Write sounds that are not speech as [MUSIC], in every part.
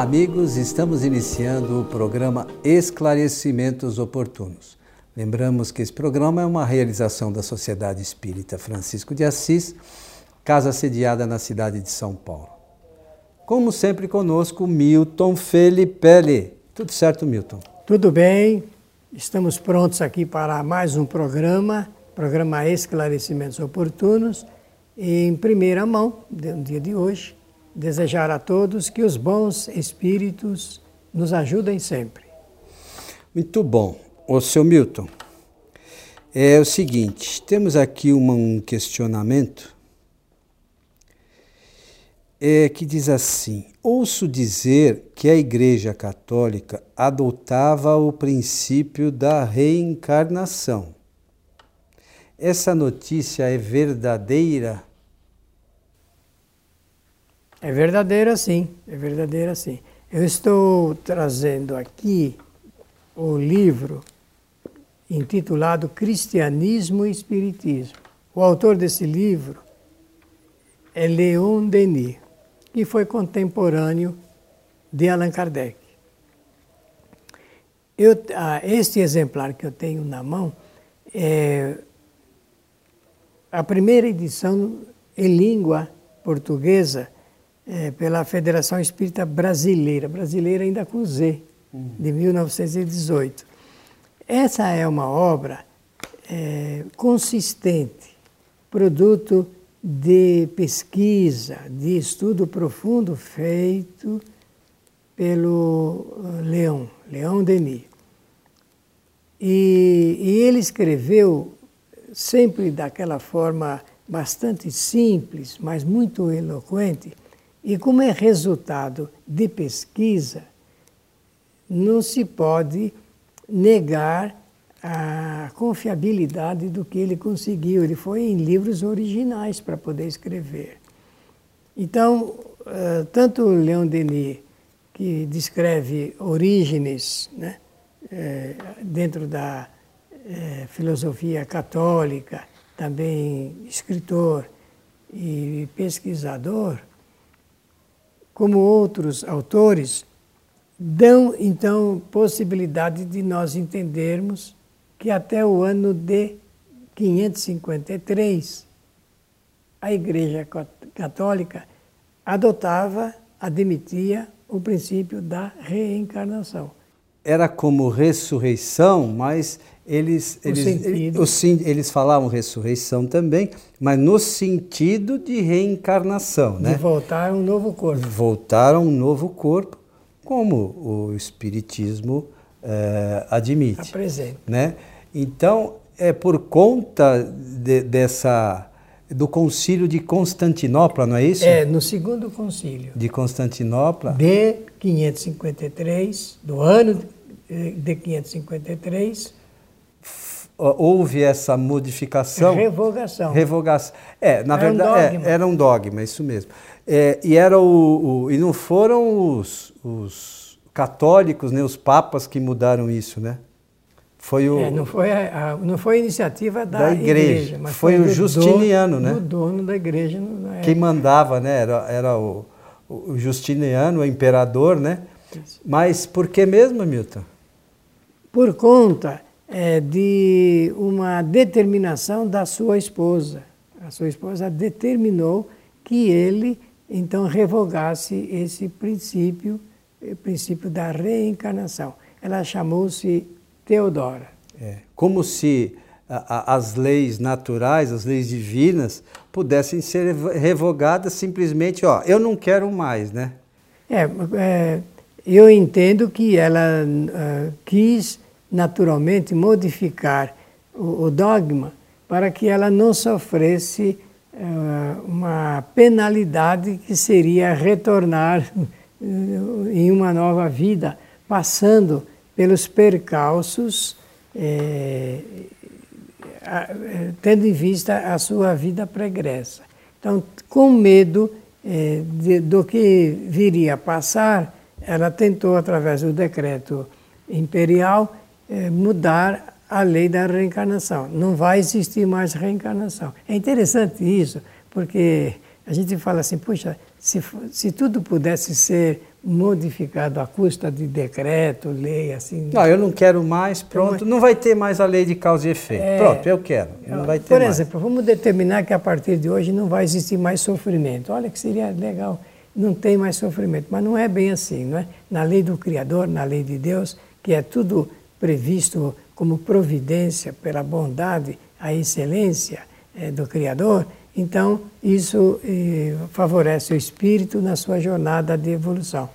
Amigos. Estamos iniciando o programa Esclarecimentos Oportunos. Lembramos que esse programa é uma realização da Sociedade Espírita Francisco de Assis, casa sediada na cidade de São Paulo. Como sempre conosco, Milton Felipe. Tudo certo, Milton? Tudo bem. Estamos prontos aqui para mais um programa, programa Esclarecimentos Oportunos. Em primeira mão, no dia de hoje, desejar a todos que os bons espíritos nos ajudem sempre. Muito bom. Ô, seu Milton, é o seguinte, temos aqui uma, um questionamento é, que diz assim: ouço dizer que a Igreja Católica adotava o princípio da reencarnação. Essa notícia é verdadeira? É verdadeira sim, é verdadeira sim. Eu estou trazendo aqui o livro intitulado Cristianismo e Espiritismo. O autor desse livro é Leon Denis, que foi contemporâneo de Allan Kardec. Eu, ah, este exemplar que eu tenho na mão é a primeira edição em língua portuguesa é, pela Federação Espírita Brasileira, brasileira ainda com Z, de 1918. Essa é uma obra é, consistente, produto de pesquisa, de estudo profundo feito pelo uh, Leão, Leão Denis. E, e ele escreveu sempre daquela forma bastante simples, mas muito eloquente, e como é resultado de pesquisa, não se pode negar a confiabilidade do que ele conseguiu. Ele foi em livros originais para poder escrever. Então, eh, tanto Leon Denis, que descreve origens né, eh, dentro da eh, filosofia católica, também escritor e pesquisador, como outros autores, dão então possibilidade de nós entendermos que até o ano de 553 a Igreja Católica adotava, admitia o princípio da reencarnação. Era como ressurreição, mas eles, eles, eles, eles falavam ressurreição também, mas no sentido de reencarnação. De né? voltar a um novo corpo. Voltar a um novo corpo como o Espiritismo é, admite. Apresenta. Né? Então, é por conta de, dessa do concílio de Constantinopla, não é isso? É, no segundo concílio. De Constantinopla. De 553, do ano de 553. Houve essa modificação. Revogação. Revogação. É, na era verdade, um é, era um dogma, isso mesmo. É, e, era o, o, e não foram os, os católicos, né, os papas que mudaram isso, né? Foi o, é, não, foi a, a, não foi a iniciativa da, da igreja, igreja, mas foi, foi o Justiniano, dono, né? O dono da igreja. Quem mandava, né? Era, era o, o Justiniano, o imperador, né? Isso. Mas por que mesmo, Milton? Por conta é, de uma determinação da sua esposa. A sua esposa determinou que ele então revogasse esse princípio, o princípio da reencarnação. Ela chamou-se Teodora. É, como se a, a, as leis naturais, as leis divinas, pudessem ser revogadas simplesmente, ó, eu não quero mais, né? É, é eu entendo que ela uh, quis naturalmente modificar o, o dogma para que ela não sofresse eh, uma penalidade que seria retornar eh, em uma nova vida, passando pelos percalços, é, tendo em vista a sua vida pregressa. Então, com medo é, de, do que viria a passar, ela tentou, através do decreto imperial, é, mudar a lei da reencarnação. Não vai existir mais reencarnação. É interessante isso, porque a gente fala assim, puxa, se, se tudo pudesse ser modificado à custa de decreto, lei, assim. Não, eu não quero mais, pronto. Então, não vai ter mais a lei de causa e efeito. É, pronto, eu quero. Não vai ter Por mais. exemplo, vamos determinar que a partir de hoje não vai existir mais sofrimento. Olha que seria legal. Não tem mais sofrimento, mas não é bem assim, não é? Na lei do Criador, na lei de Deus, que é tudo previsto como providência pela bondade, a excelência é, do Criador, então isso eh, favorece o espírito na sua jornada de evolução.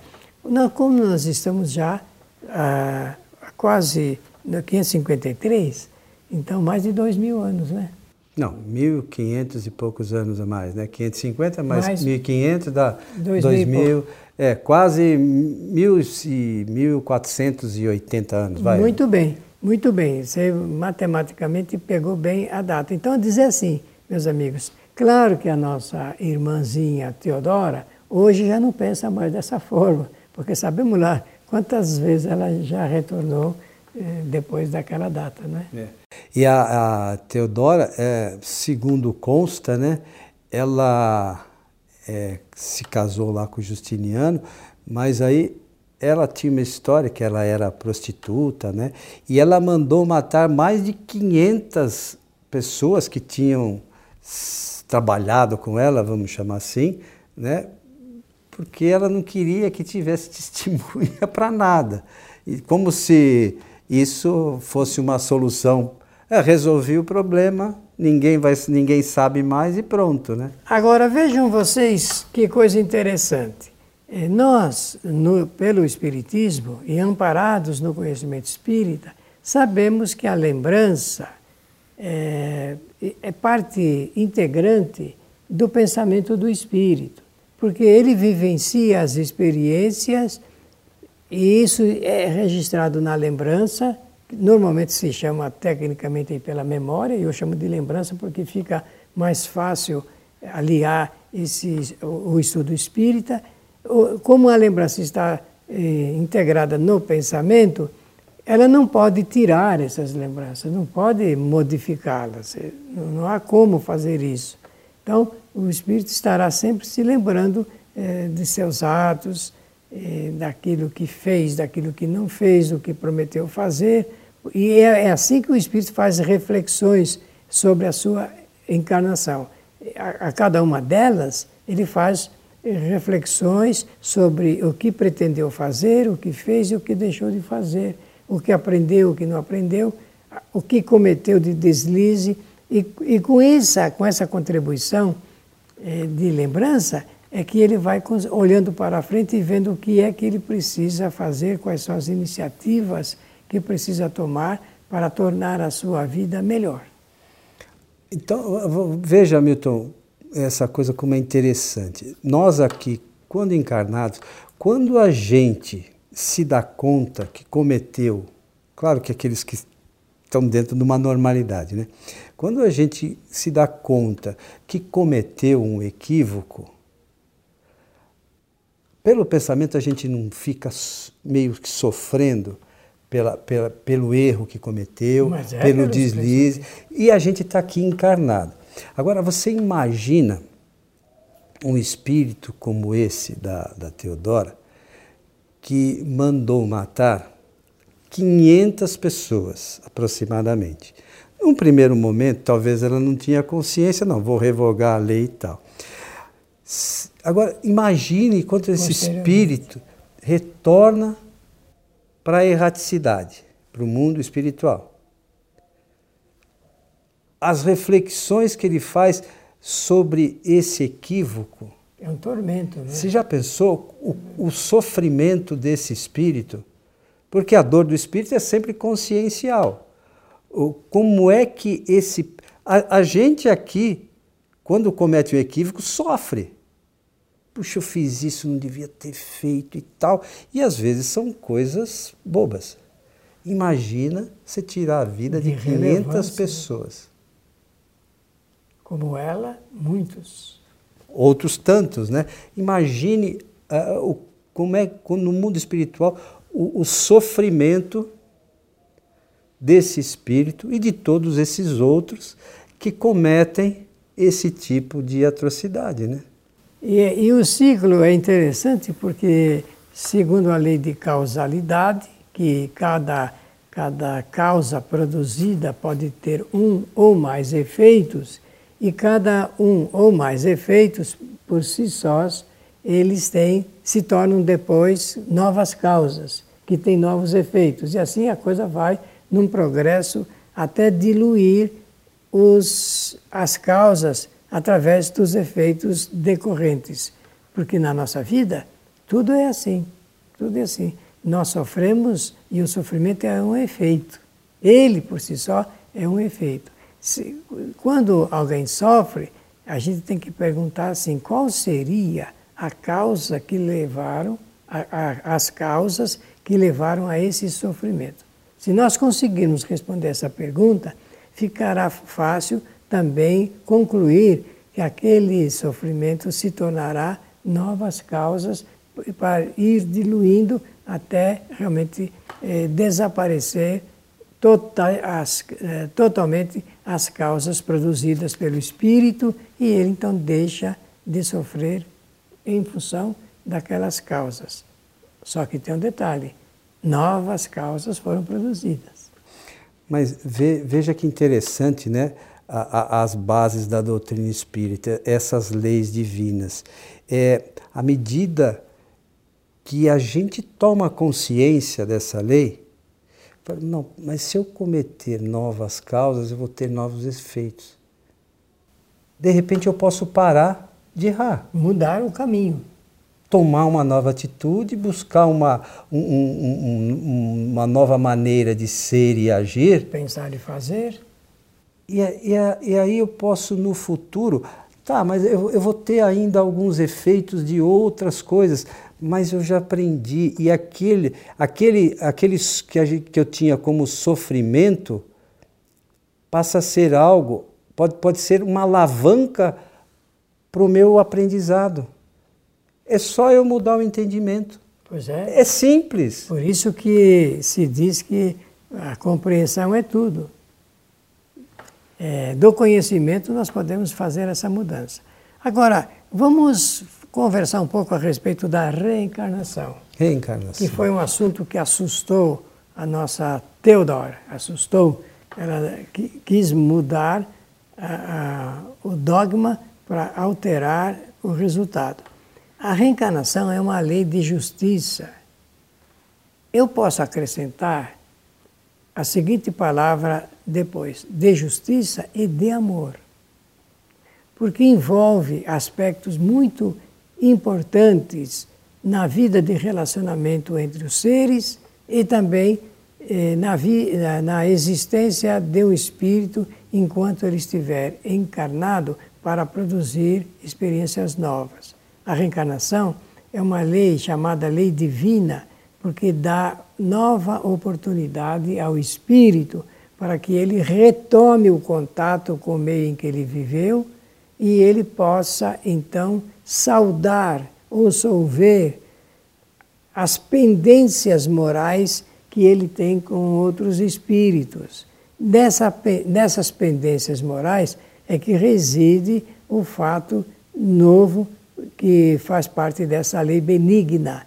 como nós estamos já há ah, quase 553, então mais de dois mil anos, né? Não, 1.500 e poucos anos a mais, né? 550 mais, mais 1.500 dá 2.000, é, quase 1.480 anos, vai. Muito bem, muito bem. Você matematicamente pegou bem a data. Então, dizer assim, meus amigos, claro que a nossa irmãzinha Teodora hoje já não pensa mais dessa forma, porque sabemos lá quantas vezes ela já retornou depois daquela data, né? É. E a, a Teodora, é, segundo consta, né, ela é, se casou lá com Justiniano, mas aí ela tinha uma história que ela era prostituta, né? E ela mandou matar mais de 500 pessoas que tinham trabalhado com ela, vamos chamar assim, né? Porque ela não queria que tivesse [LAUGHS] testemunha para nada. E como se isso fosse uma solução. É, resolvi o problema, ninguém, vai, ninguém sabe mais e pronto, né? Agora vejam vocês que coisa interessante. É, nós, no, pelo Espiritismo e amparados no conhecimento espírita, sabemos que a lembrança é, é parte integrante do pensamento do espírito, porque ele vivencia as experiências e isso é registrado na lembrança, normalmente se chama tecnicamente pela memória, e eu chamo de lembrança porque fica mais fácil aliar esse, o estudo espírita. Como a lembrança está eh, integrada no pensamento, ela não pode tirar essas lembranças, não pode modificá-las, não há como fazer isso. Então, o espírito estará sempre se lembrando eh, de seus atos, eh, daquilo que fez, daquilo que não fez, o que prometeu fazer. E é, é assim que o Espírito faz reflexões sobre a sua encarnação. A, a cada uma delas, ele faz eh, reflexões sobre o que pretendeu fazer, o que fez e o que deixou de fazer, o que aprendeu, o que não aprendeu, o que cometeu de deslize. E, e com, essa, com essa contribuição eh, de lembrança, é que ele vai olhando para frente e vendo o que é que ele precisa fazer, quais são as iniciativas que precisa tomar para tornar a sua vida melhor. Então, veja, Milton, essa coisa como é interessante. Nós aqui, quando encarnados, quando a gente se dá conta que cometeu, claro que aqueles que estão dentro de uma normalidade, né? Quando a gente se dá conta que cometeu um equívoco, pelo pensamento a gente não fica meio que sofrendo pela, pela, pelo erro que cometeu, é pelo deslize, e a gente está aqui encarnado. Agora, você imagina um espírito como esse da, da Teodora, que mandou matar 500 pessoas, aproximadamente. Num primeiro momento, talvez ela não tinha consciência, não, vou revogar a lei e tal. Agora, imagine quando esse espírito retorna para a erraticidade, para o mundo espiritual. As reflexões que ele faz sobre esse equívoco. É um tormento, né? Você já pensou o, o sofrimento desse espírito? Porque a dor do espírito é sempre consciencial. Como é que esse. A, a gente aqui, quando comete um equívoco, sofre puxa, eu fiz isso, não devia ter feito e tal. E às vezes são coisas bobas. Imagina você tirar a vida de, de 500 pessoas. Como ela, muitos. Outros tantos, né? Imagine uh, o, como é no mundo espiritual o, o sofrimento desse espírito e de todos esses outros que cometem esse tipo de atrocidade, né? E, e, o ciclo é interessante porque segundo a lei de causalidade, que cada, cada causa produzida pode ter um ou mais efeitos, e cada um ou mais efeitos, por si sós, eles têm, se tornam depois novas causas, que têm novos efeitos. E assim a coisa vai num progresso até diluir os, as causas através dos efeitos decorrentes. Porque na nossa vida tudo é assim, tudo é assim. Nós sofremos e o sofrimento é um efeito. Ele por si só é um efeito. Se, quando alguém sofre, a gente tem que perguntar assim: qual seria a causa que levaram, a, a, as causas que levaram a esse sofrimento? Se nós conseguirmos responder essa pergunta, ficará fácil também concluir que aquele sofrimento se tornará novas causas para ir diluindo até realmente eh, desaparecer total, as, eh, totalmente as causas produzidas pelo espírito e ele então deixa de sofrer em função daquelas causas. Só que tem um detalhe: novas causas foram produzidas. Mas veja que interessante, né? As bases da doutrina espírita, essas leis divinas. É, à medida que a gente toma consciência dessa lei, não, mas se eu cometer novas causas, eu vou ter novos efeitos. De repente eu posso parar de errar. Mudar o caminho. Tomar uma nova atitude, buscar uma, um, um, um, uma nova maneira de ser e agir. Pensar e fazer. E, e, e aí eu posso no futuro, tá, mas eu, eu vou ter ainda alguns efeitos de outras coisas mas eu já aprendi e aquele, aquele, aqueles que, gente, que eu tinha como sofrimento passa a ser algo, pode, pode ser uma alavanca para o meu aprendizado. É só eu mudar o entendimento. Pois é. É simples. Por isso que se diz que a compreensão é tudo. É, do conhecimento nós podemos fazer essa mudança. Agora, vamos conversar um pouco a respeito da reencarnação. Reencarnação. Que foi um assunto que assustou a nossa Theodore, assustou. Ela quis mudar a, a, o dogma para alterar o resultado. A reencarnação é uma lei de justiça. Eu posso acrescentar a seguinte palavra depois: de justiça e de amor. Porque envolve aspectos muito importantes na vida de relacionamento entre os seres e também eh, na, na existência de um espírito enquanto ele estiver encarnado para produzir experiências novas. A reencarnação é uma lei chamada lei divina, porque dá nova oportunidade ao espírito para que ele retome o contato com o meio em que ele viveu e ele possa então saudar ou solver as pendências morais que ele tem com outros espíritos. Dessa, dessas pendências morais é que reside o fato novo que faz parte dessa lei benigna.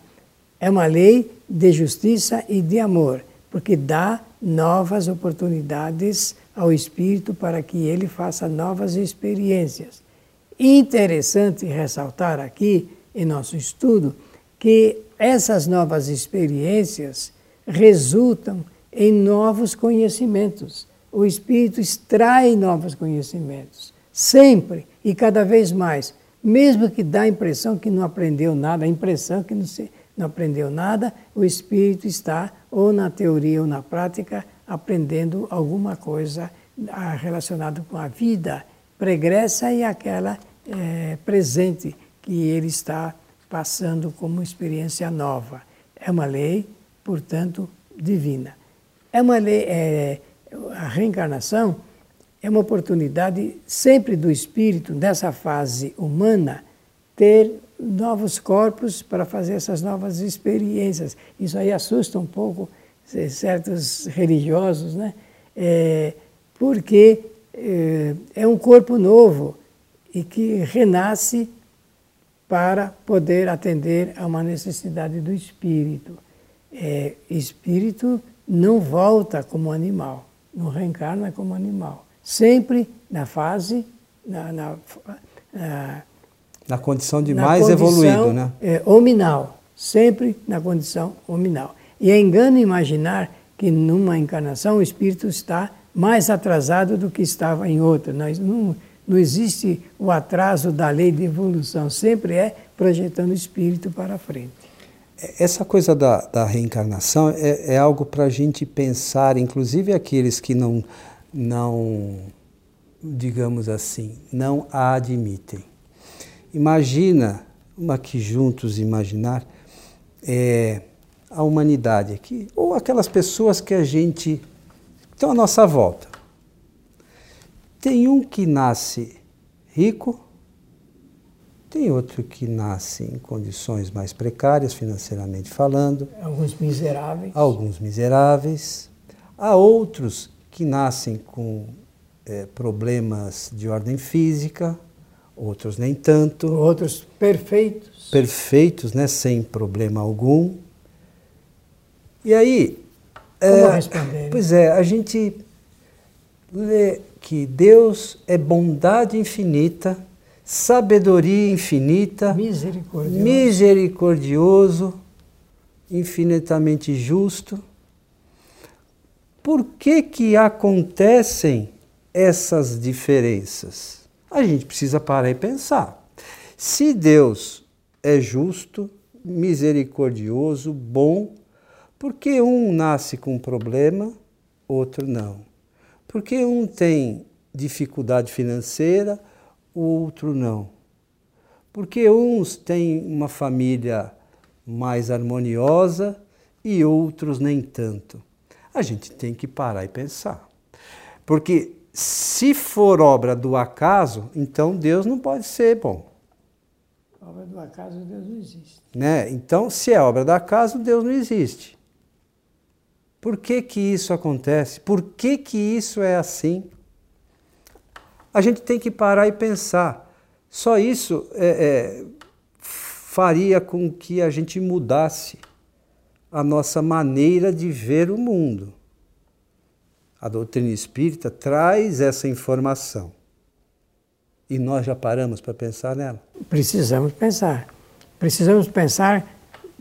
É uma lei de justiça e de amor, porque dá novas oportunidades ao espírito para que ele faça novas experiências. Interessante ressaltar aqui em nosso estudo que essas novas experiências resultam em novos conhecimentos. O espírito extrai novos conhecimentos, sempre e cada vez mais, mesmo que dá a impressão que não aprendeu nada, a impressão que não, se, não aprendeu nada, o espírito está, ou na teoria ou na prática, aprendendo alguma coisa ah, relacionada com a vida pregressa e aquela é, presente que ele está passando como experiência nova. É uma lei, portanto, divina. É uma lei, é, a reencarnação é uma oportunidade sempre do espírito, nessa fase humana, ter novos corpos para fazer essas novas experiências. Isso aí assusta um pouco certos religiosos, né? É, porque é, é um corpo novo e que renasce para poder atender a uma necessidade do espírito. É, espírito não volta como animal, não reencarna como animal. Sempre na fase, na, na, na, na condição de mais condição, evoluído, né? É, hominal, sempre na condição hominal. E é engano imaginar que numa encarnação o espírito está mais atrasado do que estava em outra. Não, não existe o atraso da lei de evolução, sempre é projetando o espírito para frente. Essa coisa da, da reencarnação é, é algo para a gente pensar, inclusive aqueles que não, não, digamos assim, não a admitem. Imagina, uma aqui juntos imaginar, é, a humanidade aqui, ou aquelas pessoas que a gente estão à nossa volta. Tem um que nasce rico, tem outro que nasce em condições mais precárias, financeiramente falando. Alguns miseráveis. Alguns miseráveis. Há outros que nascem com é, problemas de ordem física, outros nem tanto. Outros perfeitos. Perfeitos, né? sem problema algum. E aí. Como é, responder? Pois é, a gente lê que Deus é bondade infinita, sabedoria infinita, misericordioso, misericordioso infinitamente justo. Por que que acontecem essas diferenças? A gente precisa parar e pensar. Se Deus é justo, misericordioso, bom, por que um nasce com um problema, outro não? Porque um tem dificuldade financeira, o outro não. Porque uns têm uma família mais harmoniosa e outros nem tanto. A gente tem que parar e pensar. Porque se for obra do acaso, então Deus não pode ser bom. Obra do acaso, Deus não existe. Né? Então, se é obra do acaso, Deus não existe. Por que, que isso acontece? Por que, que isso é assim? A gente tem que parar e pensar. Só isso é, é, faria com que a gente mudasse a nossa maneira de ver o mundo. A doutrina espírita traz essa informação. E nós já paramos para pensar nela? Precisamos pensar. Precisamos pensar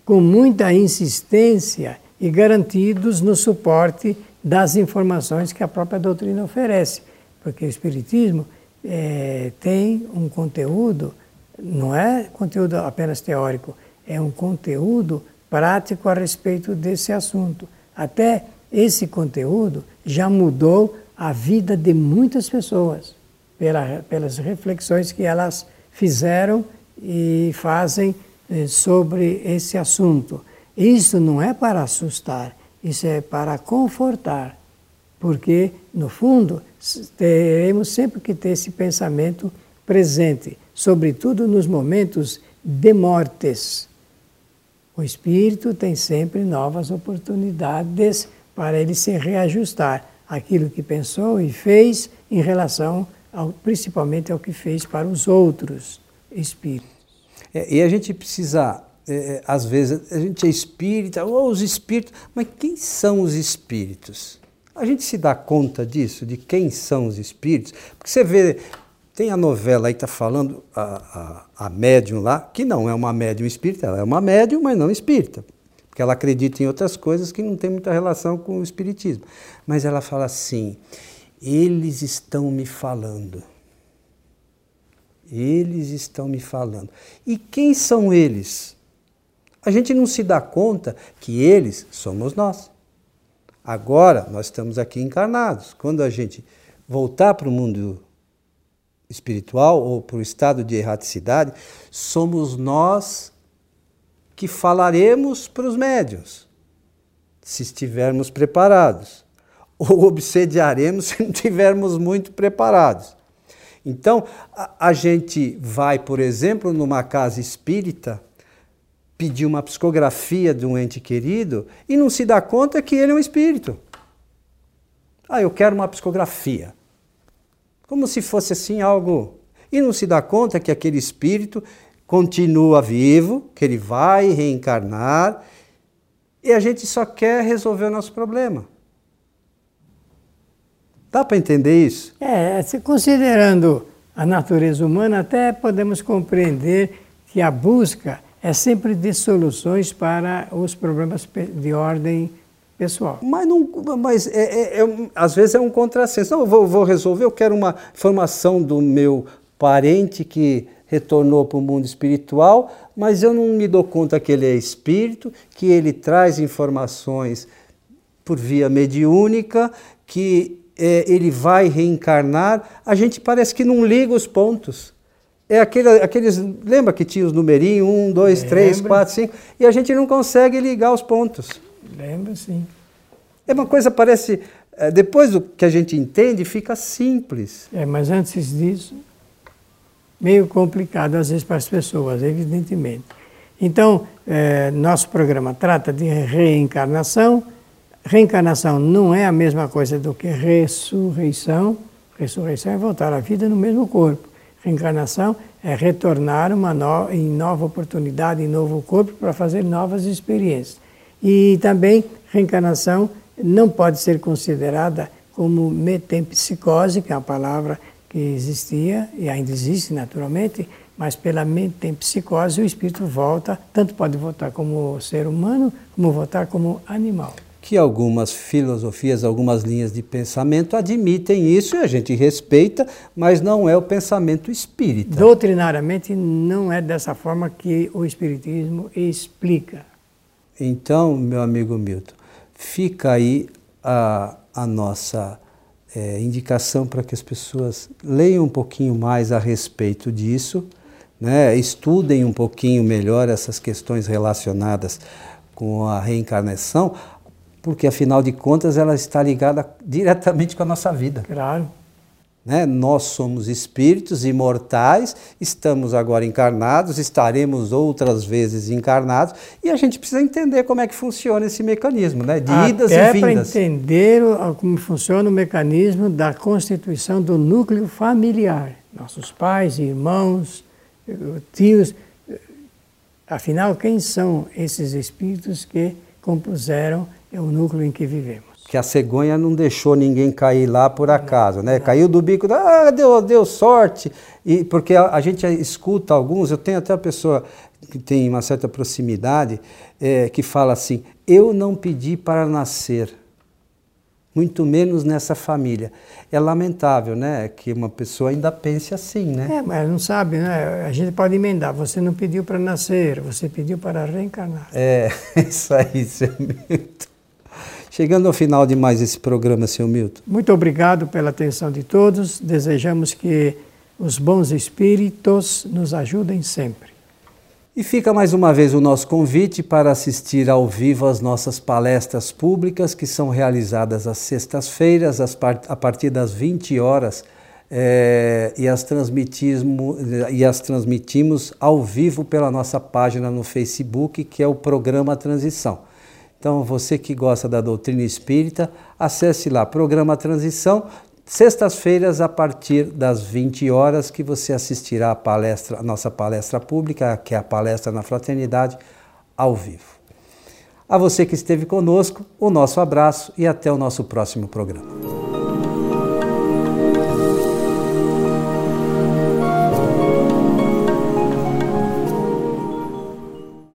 com muita insistência e garantidos no suporte das informações que a própria doutrina oferece. Porque o Espiritismo é, tem um conteúdo, não é conteúdo apenas teórico, é um conteúdo prático a respeito desse assunto. Até esse conteúdo já mudou a vida de muitas pessoas, pela, pelas reflexões que elas fizeram e fazem eh, sobre esse assunto. Isso não é para assustar, isso é para confortar, porque, no fundo, teremos sempre que ter esse pensamento presente, sobretudo nos momentos de mortes. O espírito tem sempre novas oportunidades para ele se reajustar aquilo que pensou e fez em relação ao, principalmente ao que fez para os outros espíritos. É, e a gente precisa é, é, às vezes a gente é espírita, ou os espíritos, mas quem são os espíritos? A gente se dá conta disso, de quem são os espíritos? Porque você vê, tem a novela aí que está falando, a, a, a médium lá, que não é uma médium espírita, ela é uma médium, mas não espírita. Porque ela acredita em outras coisas que não tem muita relação com o espiritismo. Mas ela fala assim: eles estão me falando. Eles estão me falando. E quem são eles? A gente não se dá conta que eles somos nós. Agora nós estamos aqui encarnados. Quando a gente voltar para o mundo espiritual ou para o estado de erraticidade, somos nós que falaremos para os médios, se estivermos preparados, ou [LAUGHS] obsediaremos se não estivermos muito preparados. Então, a, a gente vai, por exemplo, numa casa espírita pedir uma psicografia de um ente querido e não se dá conta que ele é um espírito. Ah, eu quero uma psicografia. Como se fosse assim algo. E não se dá conta que aquele espírito continua vivo, que ele vai reencarnar e a gente só quer resolver o nosso problema. Dá para entender isso? É, considerando a natureza humana, até podemos compreender que a busca é sempre de soluções para os problemas de ordem pessoal. Mas, não, mas é, é, é, às vezes é um contrassenso. Não, eu vou, vou resolver, eu quero uma informação do meu parente que retornou para o mundo espiritual, mas eu não me dou conta que ele é espírito, que ele traz informações por via mediúnica, que é, ele vai reencarnar. A gente parece que não liga os pontos. É aquele, aqueles. Lembra que tinha os numerinhos? Um, dois, Lembra. três, quatro, cinco. E a gente não consegue ligar os pontos. Lembra, sim. É uma coisa, parece. É, depois do que a gente entende, fica simples. É, mas antes disso, meio complicado às vezes para as pessoas, evidentemente. Então, é, nosso programa trata de reencarnação. Reencarnação não é a mesma coisa do que ressurreição. Ressurreição é voltar à vida no mesmo corpo. Reencarnação é retornar uma no, em nova oportunidade, em novo corpo, para fazer novas experiências. E também, reencarnação não pode ser considerada como metempsicose, que é uma palavra que existia e ainda existe naturalmente, mas pela mente em psicose o espírito volta, tanto pode voltar como ser humano, como voltar como animal. Que algumas filosofias, algumas linhas de pensamento admitem isso e a gente respeita, mas não é o pensamento espírita. Doutrinariamente não é dessa forma que o espiritismo explica. Então, meu amigo Milton, fica aí a, a nossa é, indicação para que as pessoas leiam um pouquinho mais a respeito disso, né? estudem um pouquinho melhor essas questões relacionadas com a reencarnação, porque afinal de contas ela está ligada diretamente com a nossa vida. Claro. Né? Nós somos espíritos imortais, estamos agora encarnados, estaremos outras vezes encarnados, e a gente precisa entender como é que funciona esse mecanismo, né? de Até idas e vindas. para entender como funciona o mecanismo da constituição do núcleo familiar. Nossos pais, irmãos, tios. Afinal, quem são esses espíritos que compuseram o núcleo em que vivemos? Que a cegonha não deixou ninguém cair lá por acaso, né? Caiu do bico, ah, deu, deu sorte. E porque a, a gente escuta alguns, eu tenho até a pessoa que tem uma certa proximidade, é, que fala assim: eu não pedi para nascer, muito menos nessa família. É lamentável, né? Que uma pessoa ainda pense assim, né? É, mas não sabe, né? A gente pode emendar. Você não pediu para nascer, você pediu para reencarnar. É, [LAUGHS] isso aí, seu Milton. Chegando ao final de mais esse programa, senhor Milton. Muito obrigado pela atenção de todos. Desejamos que os bons espíritos nos ajudem sempre. E fica mais uma vez o nosso convite para assistir ao vivo às nossas palestras públicas, que são realizadas às sextas-feiras, a partir das 20 horas, é, e, as e as transmitimos ao vivo pela nossa página no Facebook, que é o programa Transição. Então, você que gosta da doutrina espírita, acesse lá, programa Transição, sextas-feiras a partir das 20 horas que você assistirá a palestra, a nossa palestra pública, que é a palestra na fraternidade ao vivo. A você que esteve conosco, o nosso abraço e até o nosso próximo programa.